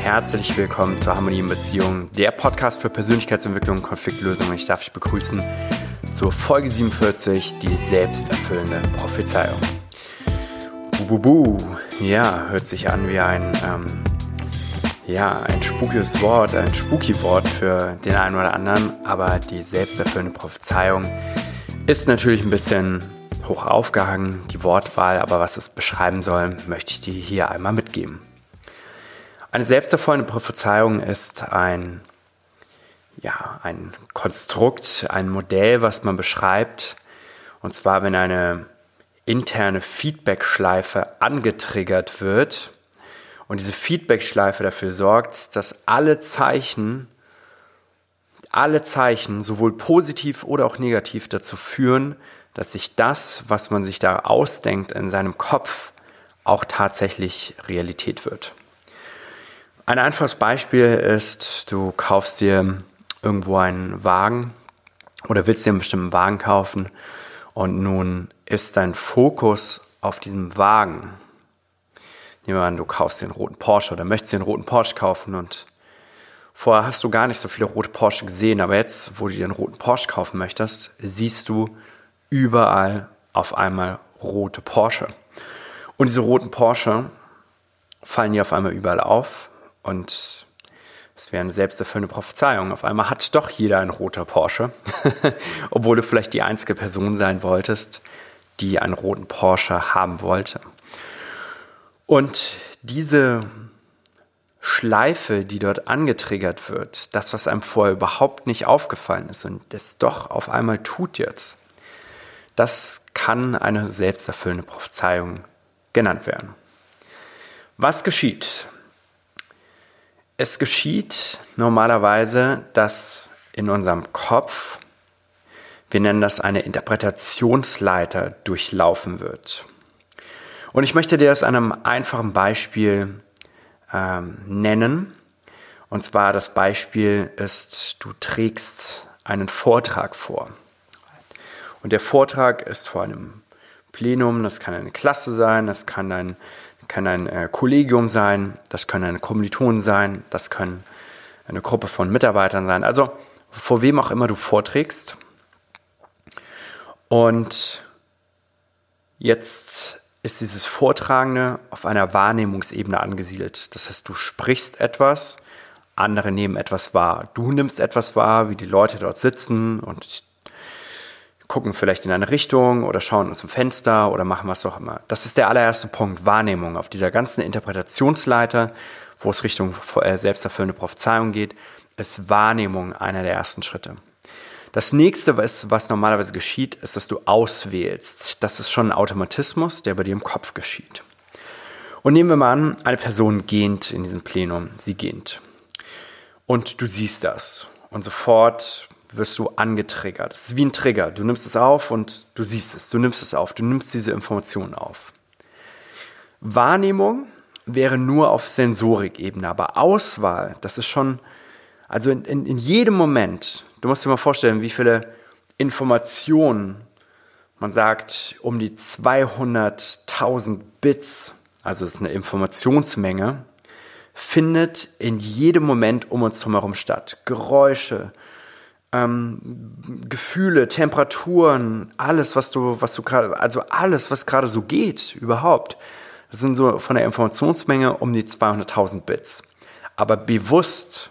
Herzlich willkommen zur Harmonie in Beziehungen, der Podcast für Persönlichkeitsentwicklung und Konfliktlösung. Ich darf dich begrüßen zur Folge 47, die selbsterfüllende Prophezeiung. Bububu, ja, hört sich an wie ein, ähm, ja, ein spukiges Wort, ein spooky Wort für den einen oder anderen, aber die selbsterfüllende Prophezeiung ist natürlich ein bisschen hoch aufgehangen, die Wortwahl, aber was es beschreiben soll, möchte ich dir hier einmal mitgeben. Eine selbsterfüllende Prophezeiung ist ein, ja, ein Konstrukt, ein Modell, was man beschreibt. Und zwar, wenn eine interne Feedback-Schleife angetriggert wird und diese Feedback-Schleife dafür sorgt, dass alle Zeichen, alle Zeichen, sowohl positiv oder auch negativ, dazu führen, dass sich das, was man sich da ausdenkt in seinem Kopf, auch tatsächlich Realität wird. Ein einfaches Beispiel ist, du kaufst dir irgendwo einen Wagen oder willst dir einen bestimmten Wagen kaufen und nun ist dein Fokus auf diesem Wagen. Nehmen wir an, du kaufst dir einen roten Porsche oder möchtest einen roten Porsche kaufen und vorher hast du gar nicht so viele rote Porsche gesehen, aber jetzt, wo du dir einen roten Porsche kaufen möchtest, siehst du überall auf einmal rote Porsche. Und diese roten Porsche fallen dir auf einmal überall auf und es wäre eine selbsterfüllende Prophezeiung. Auf einmal hat doch jeder ein roter Porsche, obwohl du vielleicht die einzige Person sein wolltest, die einen roten Porsche haben wollte. Und diese Schleife, die dort angetriggert wird, das, was einem vorher überhaupt nicht aufgefallen ist und das doch auf einmal tut jetzt, das kann eine selbsterfüllende Prophezeiung genannt werden. Was geschieht? Es geschieht normalerweise, dass in unserem Kopf, wir nennen das eine Interpretationsleiter, durchlaufen wird. Und ich möchte dir das an einem einfachen Beispiel ähm, nennen. Und zwar das Beispiel ist, du trägst einen Vortrag vor. Und der Vortrag ist vor einem Plenum, das kann eine Klasse sein, das kann ein kann ein äh, Kollegium sein, das können eine Kommilitonen sein, das können eine Gruppe von Mitarbeitern sein. Also vor wem auch immer du vorträgst. Und jetzt ist dieses Vortragende auf einer Wahrnehmungsebene angesiedelt. Das heißt, du sprichst etwas, andere nehmen etwas wahr. Du nimmst etwas wahr, wie die Leute dort sitzen und gucken vielleicht in eine Richtung oder schauen aus dem Fenster oder machen was auch immer. Das ist der allererste Punkt, Wahrnehmung. Auf dieser ganzen Interpretationsleiter, wo es Richtung äh, selbsterfüllende Prophezeiung geht, ist Wahrnehmung einer der ersten Schritte. Das nächste, was, was normalerweise geschieht, ist, dass du auswählst. Das ist schon ein Automatismus, der bei dir im Kopf geschieht. Und nehmen wir mal an, eine Person gähnt in diesem Plenum, sie gähnt. Und du siehst das. Und sofort wirst du angetriggert. Es ist wie ein Trigger. Du nimmst es auf und du siehst es. Du nimmst es auf. Du nimmst diese Informationen auf. Wahrnehmung wäre nur auf Sensorikebene, aber Auswahl, das ist schon, also in, in, in jedem Moment, du musst dir mal vorstellen, wie viele Informationen, man sagt um die 200.000 Bits, also es ist eine Informationsmenge, findet in jedem Moment um uns herum statt. Geräusche, ähm, Gefühle, Temperaturen, alles, was du, was du gerade, also alles, was gerade so geht, überhaupt. Das sind so von der Informationsmenge um die 200.000 Bits. Aber bewusst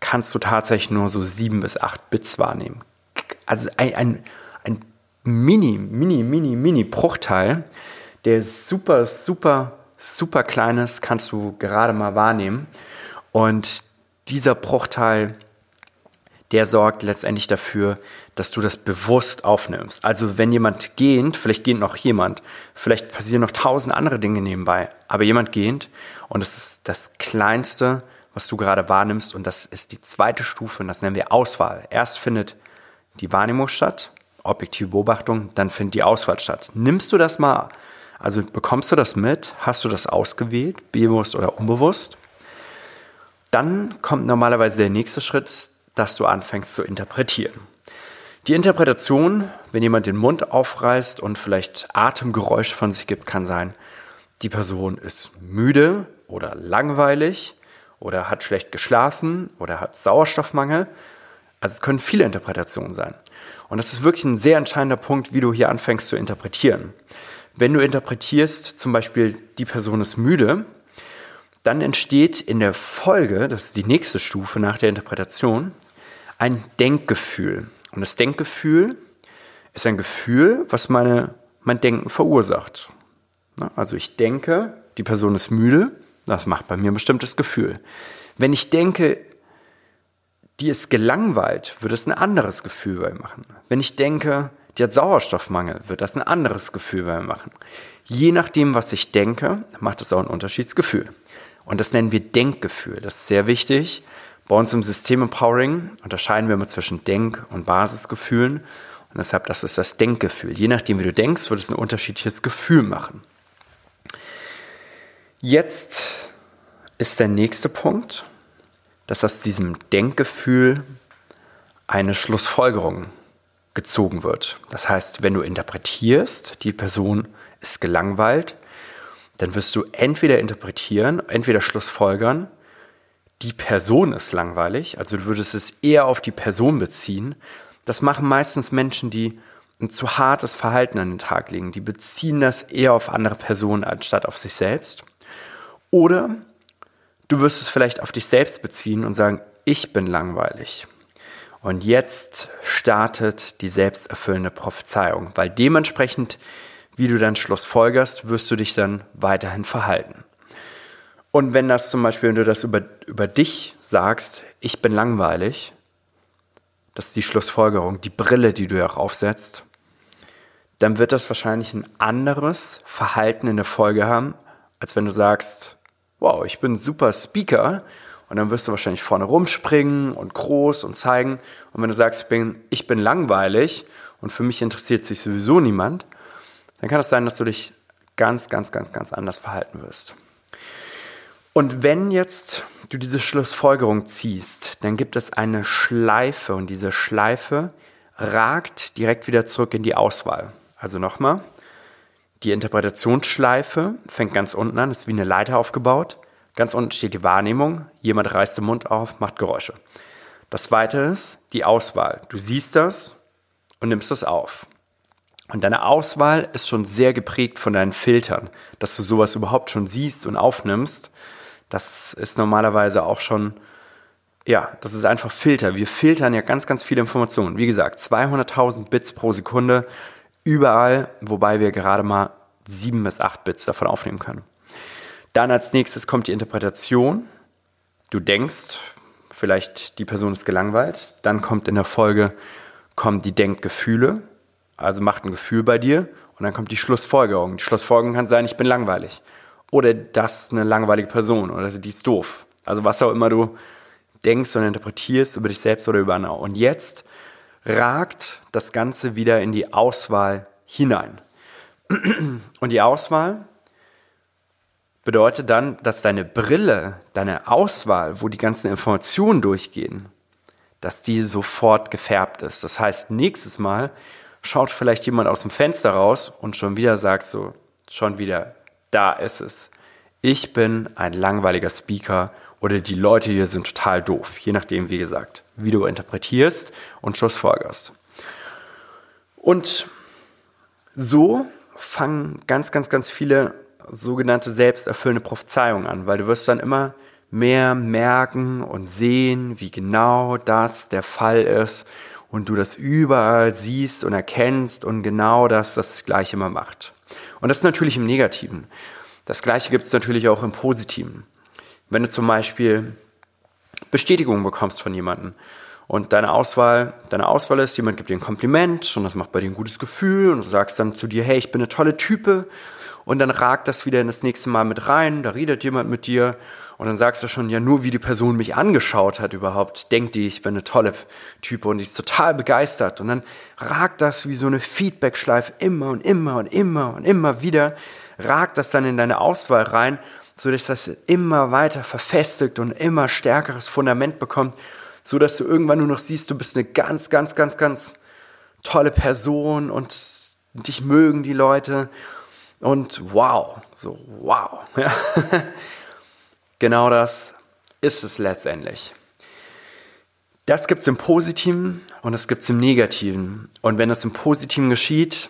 kannst du tatsächlich nur so sieben bis acht Bits wahrnehmen. Also ein, ein, ein mini, mini, mini, mini Bruchteil, der super, super, super kleines kannst du gerade mal wahrnehmen. Und dieser Bruchteil der sorgt letztendlich dafür, dass du das bewusst aufnimmst. Also wenn jemand gehend, vielleicht geht noch jemand, vielleicht passieren noch tausend andere Dinge nebenbei, aber jemand gehend und das ist das Kleinste, was du gerade wahrnimmst und das ist die zweite Stufe und das nennen wir Auswahl. Erst findet die Wahrnehmung statt, objektive Beobachtung, dann findet die Auswahl statt. Nimmst du das mal, also bekommst du das mit, hast du das ausgewählt, bewusst oder unbewusst, dann kommt normalerweise der nächste Schritt, dass du anfängst zu interpretieren. Die Interpretation, wenn jemand den Mund aufreißt und vielleicht Atemgeräusche von sich gibt, kann sein, die Person ist müde oder langweilig oder hat schlecht geschlafen oder hat Sauerstoffmangel. Also es können viele Interpretationen sein. Und das ist wirklich ein sehr entscheidender Punkt, wie du hier anfängst zu interpretieren. Wenn du interpretierst, zum Beispiel die Person ist müde, dann entsteht in der Folge, das ist die nächste Stufe nach der Interpretation, ein Denkgefühl. Und das Denkgefühl ist ein Gefühl, was meine, mein Denken verursacht. Also ich denke, die Person ist müde, das macht bei mir ein bestimmtes Gefühl. Wenn ich denke, die ist gelangweilt, wird es ein anderes Gefühl bei mir machen. Wenn ich denke, die hat Sauerstoffmangel, wird das ein anderes Gefühl bei mir machen. Je nachdem, was ich denke, macht es auch ein Unterschiedsgefühl. Und das nennen wir Denkgefühl. Das ist sehr wichtig. Bei uns im System Empowering unterscheiden wir immer zwischen Denk- und Basisgefühlen. Und deshalb, das ist das Denkgefühl. Je nachdem, wie du denkst, wird es ein unterschiedliches Gefühl machen. Jetzt ist der nächste Punkt, dass aus diesem Denkgefühl eine Schlussfolgerung gezogen wird. Das heißt, wenn du interpretierst, die Person ist gelangweilt, dann wirst du entweder interpretieren, entweder schlussfolgern, die Person ist langweilig, also du würdest es eher auf die Person beziehen. Das machen meistens Menschen, die ein zu hartes Verhalten an den Tag legen. Die beziehen das eher auf andere Personen anstatt auf sich selbst. Oder du wirst es vielleicht auf dich selbst beziehen und sagen, ich bin langweilig. Und jetzt startet die selbsterfüllende Prophezeiung, weil dementsprechend, wie du dann Schluss folgerst, wirst du dich dann weiterhin verhalten. Und wenn das zum Beispiel, wenn du das über, über dich sagst, ich bin langweilig, das ist die Schlussfolgerung, die Brille, die du ja auch aufsetzt, dann wird das wahrscheinlich ein anderes Verhalten in der Folge haben, als wenn du sagst, wow, ich bin super Speaker und dann wirst du wahrscheinlich vorne rumspringen und groß und zeigen. Und wenn du sagst, ich bin, ich bin langweilig und für mich interessiert sich sowieso niemand, dann kann es das sein, dass du dich ganz, ganz, ganz, ganz anders verhalten wirst. Und wenn jetzt du diese Schlussfolgerung ziehst, dann gibt es eine Schleife und diese Schleife ragt direkt wieder zurück in die Auswahl. Also nochmal, die Interpretationsschleife fängt ganz unten an, ist wie eine Leiter aufgebaut. Ganz unten steht die Wahrnehmung. Jemand reißt den Mund auf, macht Geräusche. Das zweite ist die Auswahl. Du siehst das und nimmst das auf. Und deine Auswahl ist schon sehr geprägt von deinen Filtern, dass du sowas überhaupt schon siehst und aufnimmst. Das ist normalerweise auch schon, ja, das ist einfach Filter. Wir filtern ja ganz, ganz viele Informationen. Wie gesagt, 200.000 Bits pro Sekunde überall, wobei wir gerade mal 7 bis 8 Bits davon aufnehmen können. Dann als nächstes kommt die Interpretation. Du denkst, vielleicht die Person ist gelangweilt. Dann kommt in der Folge kommen die Denkgefühle, also macht ein Gefühl bei dir. Und dann kommt die Schlussfolgerung. Die Schlussfolgerung kann sein, ich bin langweilig. Oder das ist eine langweilige Person oder die ist doof. Also was auch immer du denkst und interpretierst über dich selbst oder über andere. Und jetzt ragt das Ganze wieder in die Auswahl hinein. Und die Auswahl bedeutet dann, dass deine Brille, deine Auswahl, wo die ganzen Informationen durchgehen, dass die sofort gefärbt ist. Das heißt, nächstes Mal schaut vielleicht jemand aus dem Fenster raus und schon wieder sagt so, schon wieder, da ist es. Ich bin ein langweiliger Speaker oder die Leute hier sind total doof. Je nachdem, wie gesagt, wie du interpretierst und schlussfolgerst. Und so fangen ganz, ganz, ganz viele sogenannte selbsterfüllende Prophezeiung an, weil du wirst dann immer mehr merken und sehen, wie genau das der Fall ist und du das überall siehst und erkennst und genau das das Gleiche immer macht. Und das ist natürlich im Negativen. Das Gleiche gibt es natürlich auch im Positiven. Wenn du zum Beispiel Bestätigung bekommst von jemandem und deine Auswahl, deine Auswahl ist, jemand gibt dir ein Kompliment und das macht bei dir ein gutes Gefühl und du sagst dann zu dir, hey, ich bin eine tolle Type und dann ragt das wieder in das nächste Mal mit rein, da redet jemand mit dir und dann sagst du schon, ja, nur wie die Person mich angeschaut hat überhaupt, denkt die, ich bin eine tolle Type und die ist total begeistert und dann ragt das wie so eine Feedbackschleife immer und immer und immer und immer wieder, ragt das dann in deine Auswahl rein, so dass das immer weiter verfestigt und immer stärkeres Fundament bekommt, so dass du irgendwann nur noch siehst, du bist eine ganz, ganz, ganz, ganz tolle Person und dich mögen die Leute und wow, so wow. Ja. Genau das ist es letztendlich? Das gibt es im Positiven und das gibt es im Negativen. Und wenn das im Positiven geschieht,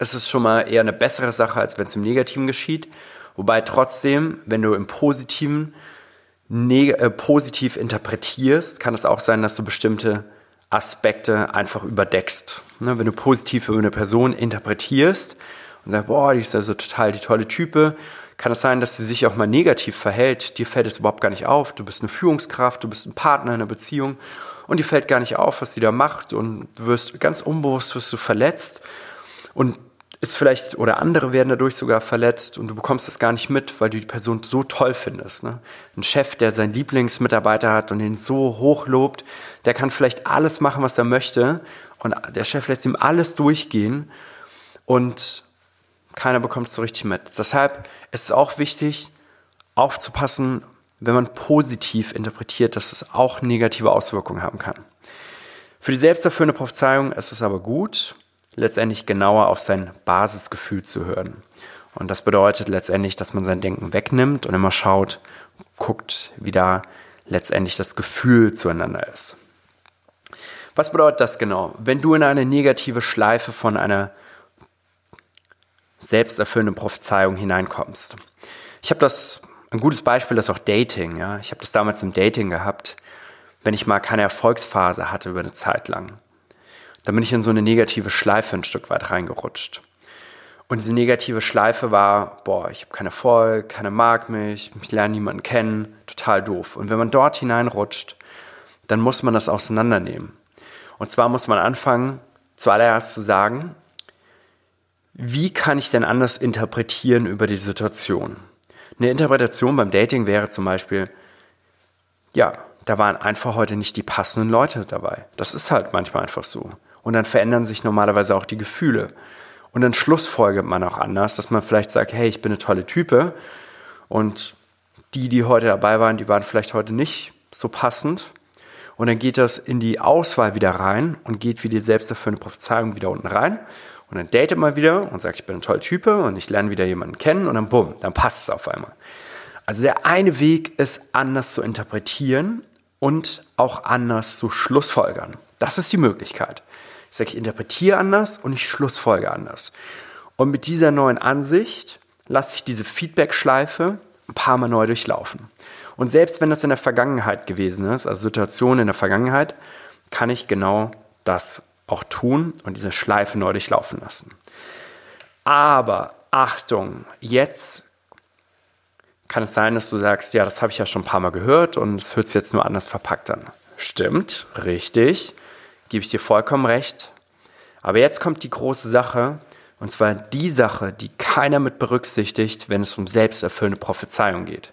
ist es schon mal eher eine bessere Sache, als wenn es im Negativen geschieht. Wobei trotzdem, wenn du im Positiven äh, positiv interpretierst, kann es auch sein, dass du bestimmte Aspekte einfach überdeckst. Ne, wenn du positiv über eine Person interpretierst und sagst, boah, die ist also total die tolle Type, kann es sein, dass sie sich auch mal negativ verhält. Dir fällt es überhaupt gar nicht auf. Du bist eine Führungskraft, du bist ein Partner in einer Beziehung und dir fällt gar nicht auf, was sie da macht und wirst ganz unbewusst wirst du verletzt und ist vielleicht, oder andere werden dadurch sogar verletzt und du bekommst es gar nicht mit, weil du die Person so toll findest. Ne? Ein Chef, der seinen Lieblingsmitarbeiter hat und ihn so hoch lobt, der kann vielleicht alles machen, was er möchte und der Chef lässt ihm alles durchgehen und keiner bekommt es so richtig mit. Deshalb ist es auch wichtig, aufzupassen, wenn man positiv interpretiert, dass es auch negative Auswirkungen haben kann. Für die selbsterfüllende Prophezeiung ist es aber gut, letztendlich genauer auf sein Basisgefühl zu hören. Und das bedeutet letztendlich, dass man sein Denken wegnimmt und immer schaut, guckt, wie da letztendlich das Gefühl zueinander ist. Was bedeutet das genau? Wenn du in eine negative Schleife von einer selbsterfüllenden Prophezeiung hineinkommst. Ich habe das, ein gutes Beispiel ist auch Dating. Ja? Ich habe das damals im Dating gehabt, wenn ich mal keine Erfolgsphase hatte über eine Zeit lang. Da bin ich in so eine negative Schleife ein Stück weit reingerutscht. Und diese negative Schleife war, boah, ich habe keinen Erfolg, keiner mag mich, ich lerne niemanden kennen, total doof. Und wenn man dort hineinrutscht, dann muss man das auseinandernehmen. Und zwar muss man anfangen, zuallererst zu sagen, wie kann ich denn anders interpretieren über die Situation? Eine Interpretation beim Dating wäre zum Beispiel, ja, da waren einfach heute nicht die passenden Leute dabei. Das ist halt manchmal einfach so. Und dann verändern sich normalerweise auch die Gefühle. Und dann schlussfolgert man auch anders, dass man vielleicht sagt, hey, ich bin eine tolle Type und die, die heute dabei waren, die waren vielleicht heute nicht so passend. Und dann geht das in die Auswahl wieder rein und geht wie die selbsterfüllende Prophezeiung wieder unten rein. Und dann date mal wieder und sagt, ich bin ein toller Type und ich lerne wieder jemanden kennen und dann bumm, dann passt es auf einmal. Also der eine Weg ist anders zu interpretieren und auch anders zu schlussfolgern. Das ist die Möglichkeit. Ich sage, ich interpretiere anders und ich schlussfolge anders. Und mit dieser neuen Ansicht lasse ich diese Feedback-Schleife ein paar Mal neu durchlaufen. Und selbst wenn das in der Vergangenheit gewesen ist, also Situationen in der Vergangenheit, kann ich genau das auch tun und diese Schleife neu durchlaufen lassen. Aber Achtung, jetzt kann es sein, dass du sagst, ja, das habe ich ja schon ein paar Mal gehört und es hört sich jetzt nur anders verpackt an. Stimmt, richtig gebe ich dir vollkommen recht. Aber jetzt kommt die große Sache, und zwar die Sache, die keiner mit berücksichtigt, wenn es um selbsterfüllende Prophezeiung geht.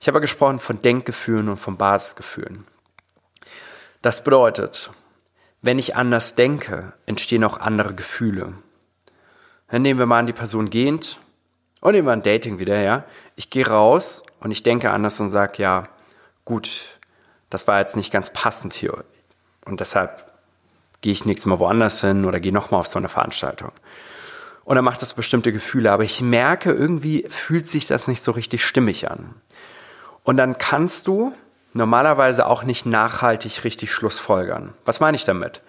Ich habe gesprochen von Denkgefühlen und von Basisgefühlen. Das bedeutet, wenn ich anders denke, entstehen auch andere Gefühle. Dann nehmen wir mal an, die Person gehend und nehmen wir ein Dating wieder, ja. Ich gehe raus und ich denke anders und sage, ja, gut, das war jetzt nicht ganz passend hier. Und deshalb gehe ich nächstes Mal woanders hin oder gehe nochmal auf so eine Veranstaltung. Und dann macht das bestimmte Gefühle, aber ich merke, irgendwie fühlt sich das nicht so richtig stimmig an. Und dann kannst du normalerweise auch nicht nachhaltig richtig Schlussfolgern. Was meine ich damit?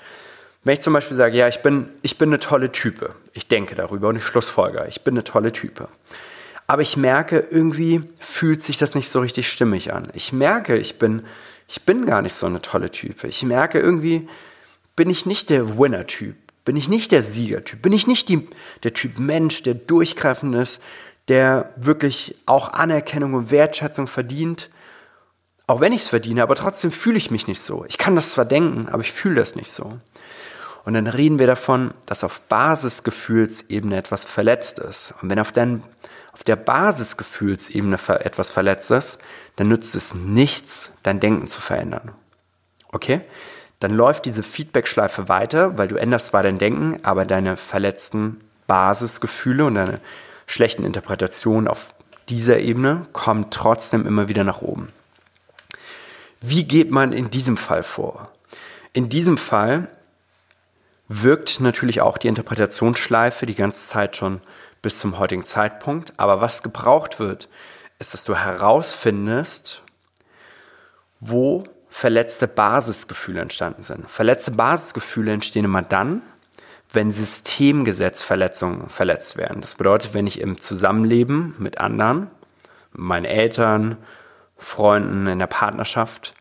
Wenn ich zum Beispiel sage, ja, ich bin, ich bin eine tolle Type, ich denke darüber und ich schlussfolger, ich bin eine tolle Type. Aber ich merke, irgendwie fühlt sich das nicht so richtig stimmig an. Ich merke, ich bin, ich bin gar nicht so eine tolle Type. Ich merke irgendwie, bin ich nicht der Winner-Typ, bin ich nicht der Sieger-Typ, bin ich nicht die, der Typ Mensch, der durchgreifend ist, der wirklich auch Anerkennung und Wertschätzung verdient, auch wenn ich es verdiene, aber trotzdem fühle ich mich nicht so. Ich kann das zwar denken, aber ich fühle das nicht so. Und dann reden wir davon, dass auf Basisgefühlsebene etwas verletzt ist. Und wenn auf, den, auf der Basisgefühlsebene etwas verletzt ist, dann nützt es nichts, dein Denken zu verändern. Okay? dann läuft diese Feedback-Schleife weiter, weil du änderst zwar dein Denken, aber deine verletzten Basisgefühle und deine schlechten Interpretationen auf dieser Ebene kommen trotzdem immer wieder nach oben. Wie geht man in diesem Fall vor? In diesem Fall wirkt natürlich auch die Interpretationsschleife die ganze Zeit schon bis zum heutigen Zeitpunkt. Aber was gebraucht wird, ist, dass du herausfindest, wo verletzte Basisgefühle entstanden sind. Verletzte Basisgefühle entstehen immer dann, wenn Systemgesetzverletzungen verletzt werden. Das bedeutet, wenn ich im Zusammenleben mit anderen, meinen Eltern, Freunden, in der Partnerschaft,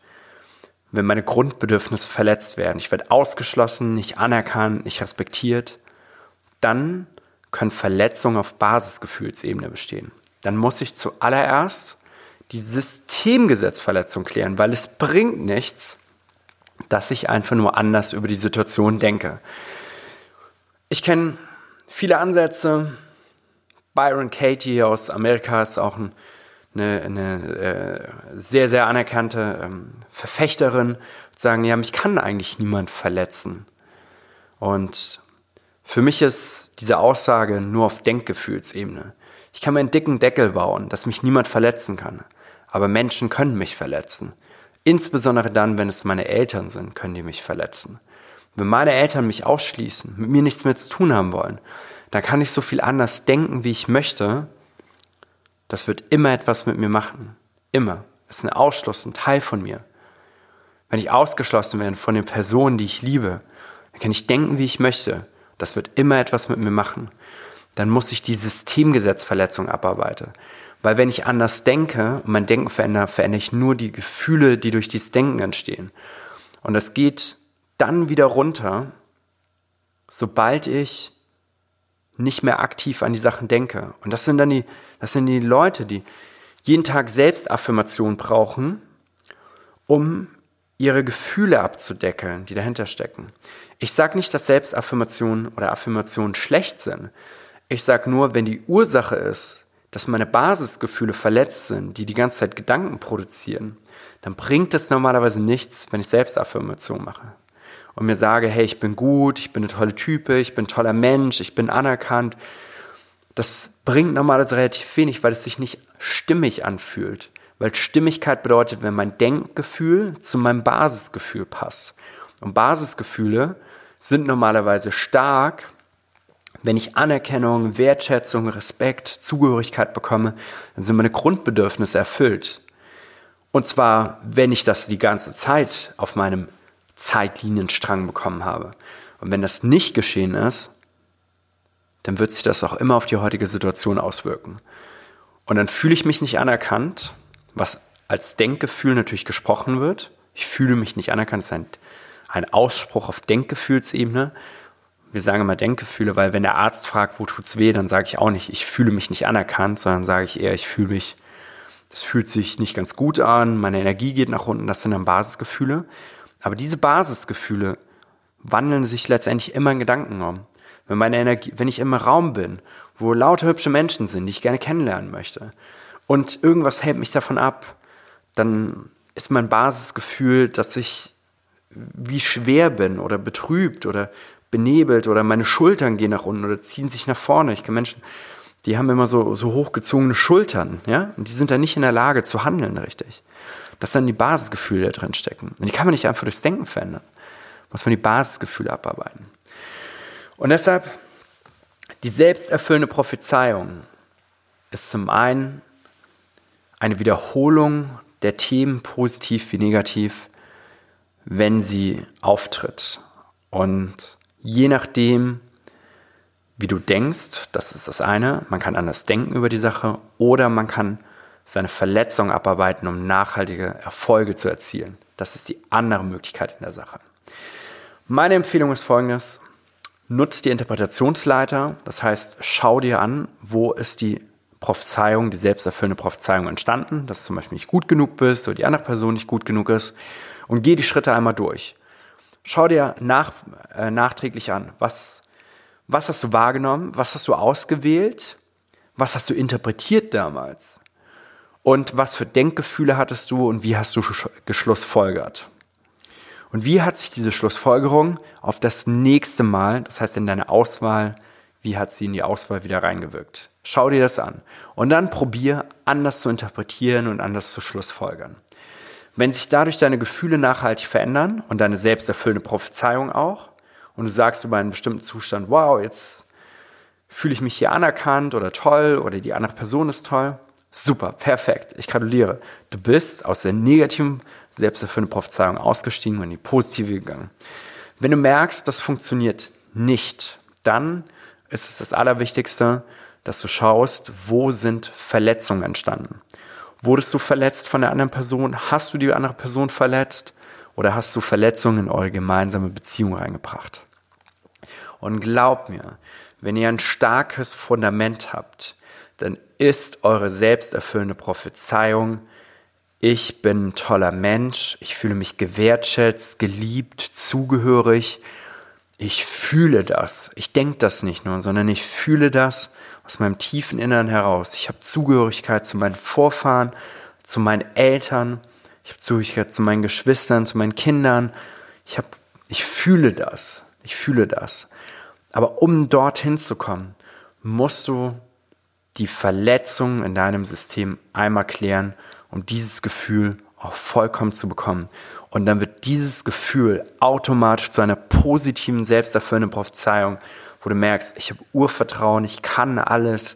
wenn meine Grundbedürfnisse verletzt werden, ich werde ausgeschlossen, nicht anerkannt, nicht respektiert, dann können Verletzungen auf Basisgefühlsebene bestehen. Dann muss ich zuallererst die Systemgesetzverletzung klären, weil es bringt nichts, dass ich einfach nur anders über die Situation denke. Ich kenne viele Ansätze. Byron Katie aus Amerika ist auch ein, eine, eine äh, sehr, sehr anerkannte ähm, Verfechterin. Sagen, ja, mich kann eigentlich niemand verletzen. Und für mich ist diese Aussage nur auf Denkgefühlsebene. Ich kann mir einen dicken Deckel bauen, dass mich niemand verletzen kann. Aber Menschen können mich verletzen. Insbesondere dann, wenn es meine Eltern sind, können die mich verletzen. Wenn meine Eltern mich ausschließen, mit mir nichts mehr zu tun haben wollen, dann kann ich so viel anders denken, wie ich möchte. Das wird immer etwas mit mir machen. Immer. Das ist ein Ausschluss, ein Teil von mir. Wenn ich ausgeschlossen werde von den Personen, die ich liebe, dann kann ich denken, wie ich möchte. Das wird immer etwas mit mir machen. Dann muss ich die Systemgesetzverletzung abarbeiten. Weil wenn ich anders denke und mein Denken verändere, verändere ich nur die Gefühle, die durch dieses Denken entstehen. Und das geht dann wieder runter, sobald ich nicht mehr aktiv an die Sachen denke. Und das sind dann die, das sind die Leute, die jeden Tag Selbstaffirmation brauchen, um ihre Gefühle abzudeckeln, die dahinter stecken. Ich sage nicht, dass Selbstaffirmationen oder Affirmationen schlecht sind. Ich sage nur, wenn die Ursache ist, dass meine Basisgefühle verletzt sind, die die ganze Zeit Gedanken produzieren, dann bringt es normalerweise nichts, wenn ich Selbstaffirmation mache und mir sage, hey, ich bin gut, ich bin eine tolle Type, ich bin ein toller Mensch, ich bin anerkannt. Das bringt normalerweise relativ wenig, weil es sich nicht stimmig anfühlt. Weil Stimmigkeit bedeutet, wenn mein Denkgefühl zu meinem Basisgefühl passt. Und Basisgefühle sind normalerweise stark, wenn ich Anerkennung, Wertschätzung, Respekt, Zugehörigkeit bekomme, dann sind meine Grundbedürfnisse erfüllt. Und zwar, wenn ich das die ganze Zeit auf meinem Zeitlinienstrang bekommen habe. Und wenn das nicht geschehen ist, dann wird sich das auch immer auf die heutige Situation auswirken. Und dann fühle ich mich nicht anerkannt, was als Denkgefühl natürlich gesprochen wird. Ich fühle mich nicht anerkannt, das ist ein, ein Ausspruch auf Denkgefühlsebene. Wir sagen immer Denkgefühle, weil wenn der Arzt fragt, wo tut's weh, dann sage ich auch nicht, ich fühle mich nicht anerkannt, sondern sage ich eher, ich fühle mich, das fühlt sich nicht ganz gut an, meine Energie geht nach unten, das sind dann Basisgefühle. Aber diese Basisgefühle wandeln sich letztendlich immer in Gedanken um. Wenn meine Energie, wenn ich im Raum bin, wo lauter hübsche Menschen sind, die ich gerne kennenlernen möchte, und irgendwas hält mich davon ab, dann ist mein Basisgefühl, dass ich wie schwer bin oder betrübt oder benebelt oder meine Schultern gehen nach unten oder ziehen sich nach vorne. Ich kenne Menschen, die haben immer so, so hochgezogene Schultern, ja, und die sind dann nicht in der Lage zu handeln richtig. Das sind die Basisgefühle, die da drin stecken. Und die kann man nicht einfach durchs Denken verändern. Muss man die Basisgefühle abarbeiten. Und deshalb, die selbsterfüllende Prophezeiung ist zum einen eine Wiederholung der Themen, positiv wie negativ, wenn sie auftritt. Und je nachdem, wie du denkst, das ist das eine, man kann anders denken über die Sache oder man kann seine Verletzung abarbeiten, um nachhaltige Erfolge zu erzielen. Das ist die andere Möglichkeit in der Sache. Meine Empfehlung ist folgendes. Nutz die Interpretationsleiter. Das heißt, schau dir an, wo ist die Prophezeiung, die selbsterfüllende Prophezeiung entstanden, dass du zum Beispiel nicht gut genug bist oder die andere Person nicht gut genug ist und geh die Schritte einmal durch. Schau dir nach, äh, nachträglich an, was, was hast du wahrgenommen, was hast du ausgewählt, was hast du interpretiert damals und was für Denkgefühle hattest du und wie hast du geschlussfolgert? Und wie hat sich diese Schlussfolgerung auf das nächste Mal, das heißt in deine Auswahl, wie hat sie in die Auswahl wieder reingewirkt? Schau dir das an. Und dann probier, anders zu interpretieren und anders zu schlussfolgern. Wenn sich dadurch deine Gefühle nachhaltig verändern und deine selbsterfüllende Prophezeiung auch, und du sagst über einen bestimmten Zustand, wow, jetzt fühle ich mich hier anerkannt oder toll oder die andere Person ist toll, Super, perfekt. Ich gratuliere. Du bist aus der negativen selbsterfüllenden Prophezeiung ausgestiegen und in die positive gegangen. Wenn du merkst, das funktioniert nicht, dann ist es das Allerwichtigste, dass du schaust, wo sind Verletzungen entstanden. Wurdest du verletzt von der anderen Person? Hast du die andere Person verletzt? Oder hast du Verletzungen in eure gemeinsame Beziehung reingebracht? Und glaub mir, wenn ihr ein starkes Fundament habt, dann ist eure selbsterfüllende Prophezeiung, ich bin ein toller Mensch, ich fühle mich gewertschätzt, geliebt, zugehörig, ich fühle das. Ich denke das nicht nur, sondern ich fühle das aus meinem tiefen Innern heraus. Ich habe Zugehörigkeit zu meinen Vorfahren, zu meinen Eltern, ich habe Zugehörigkeit zu meinen Geschwistern, zu meinen Kindern. Ich habe, ich fühle das. Ich fühle das. Aber um dorthin zu kommen, musst du die Verletzungen in deinem System einmal klären, um dieses Gefühl auch vollkommen zu bekommen. Und dann wird dieses Gefühl automatisch zu einer positiven, selbsterfüllenden Prophezeiung, wo du merkst, ich habe Urvertrauen, ich kann alles,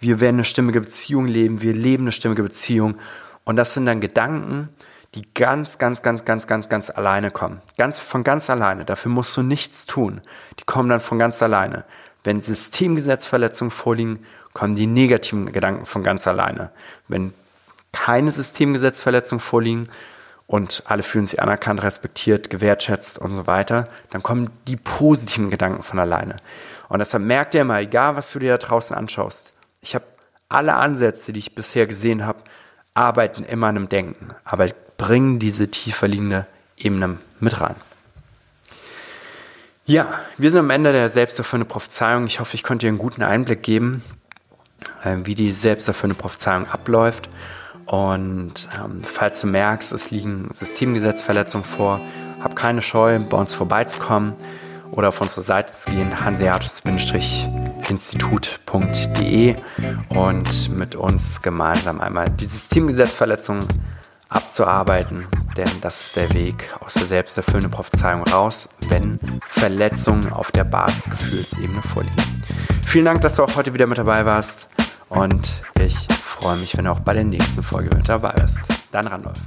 wir werden eine stimmige Beziehung leben, wir leben eine stimmige Beziehung. Und das sind dann Gedanken, die ganz, ganz, ganz, ganz, ganz, ganz alleine kommen. Ganz, von ganz alleine. Dafür musst du nichts tun. Die kommen dann von ganz alleine. Wenn Systemgesetzverletzungen vorliegen, kommen die negativen Gedanken von ganz alleine. Wenn keine Systemgesetzverletzungen vorliegen und alle fühlen sich anerkannt, respektiert, gewertschätzt und so weiter, dann kommen die positiven Gedanken von alleine. Und deshalb merkt ihr immer, egal was du dir da draußen anschaust, ich habe alle Ansätze, die ich bisher gesehen habe, arbeiten immer an einem Denken, aber bringen diese tiefer liegende Ebene mit rein. Ja, wir sind am Ende der selbsterfüllende Prophezeiung. Ich hoffe, ich konnte dir einen guten Einblick geben, wie die selbsterfüllende Prophezeiung abläuft. Und ähm, falls du merkst, es liegen Systemgesetzverletzungen vor, hab keine Scheu, bei uns vorbeizukommen oder auf unsere Seite zu gehen, hanseatus-institut.de und mit uns gemeinsam einmal die Systemgesetzverletzungen abzuarbeiten, denn das ist der Weg aus der selbsterfüllenden Prophezeiung raus, wenn Verletzungen auf der Basisgefühlsebene vorliegen. Vielen Dank, dass du auch heute wieder mit dabei warst und ich freue mich, wenn du auch bei der nächsten Folge mit dabei bist. Dein Randolph.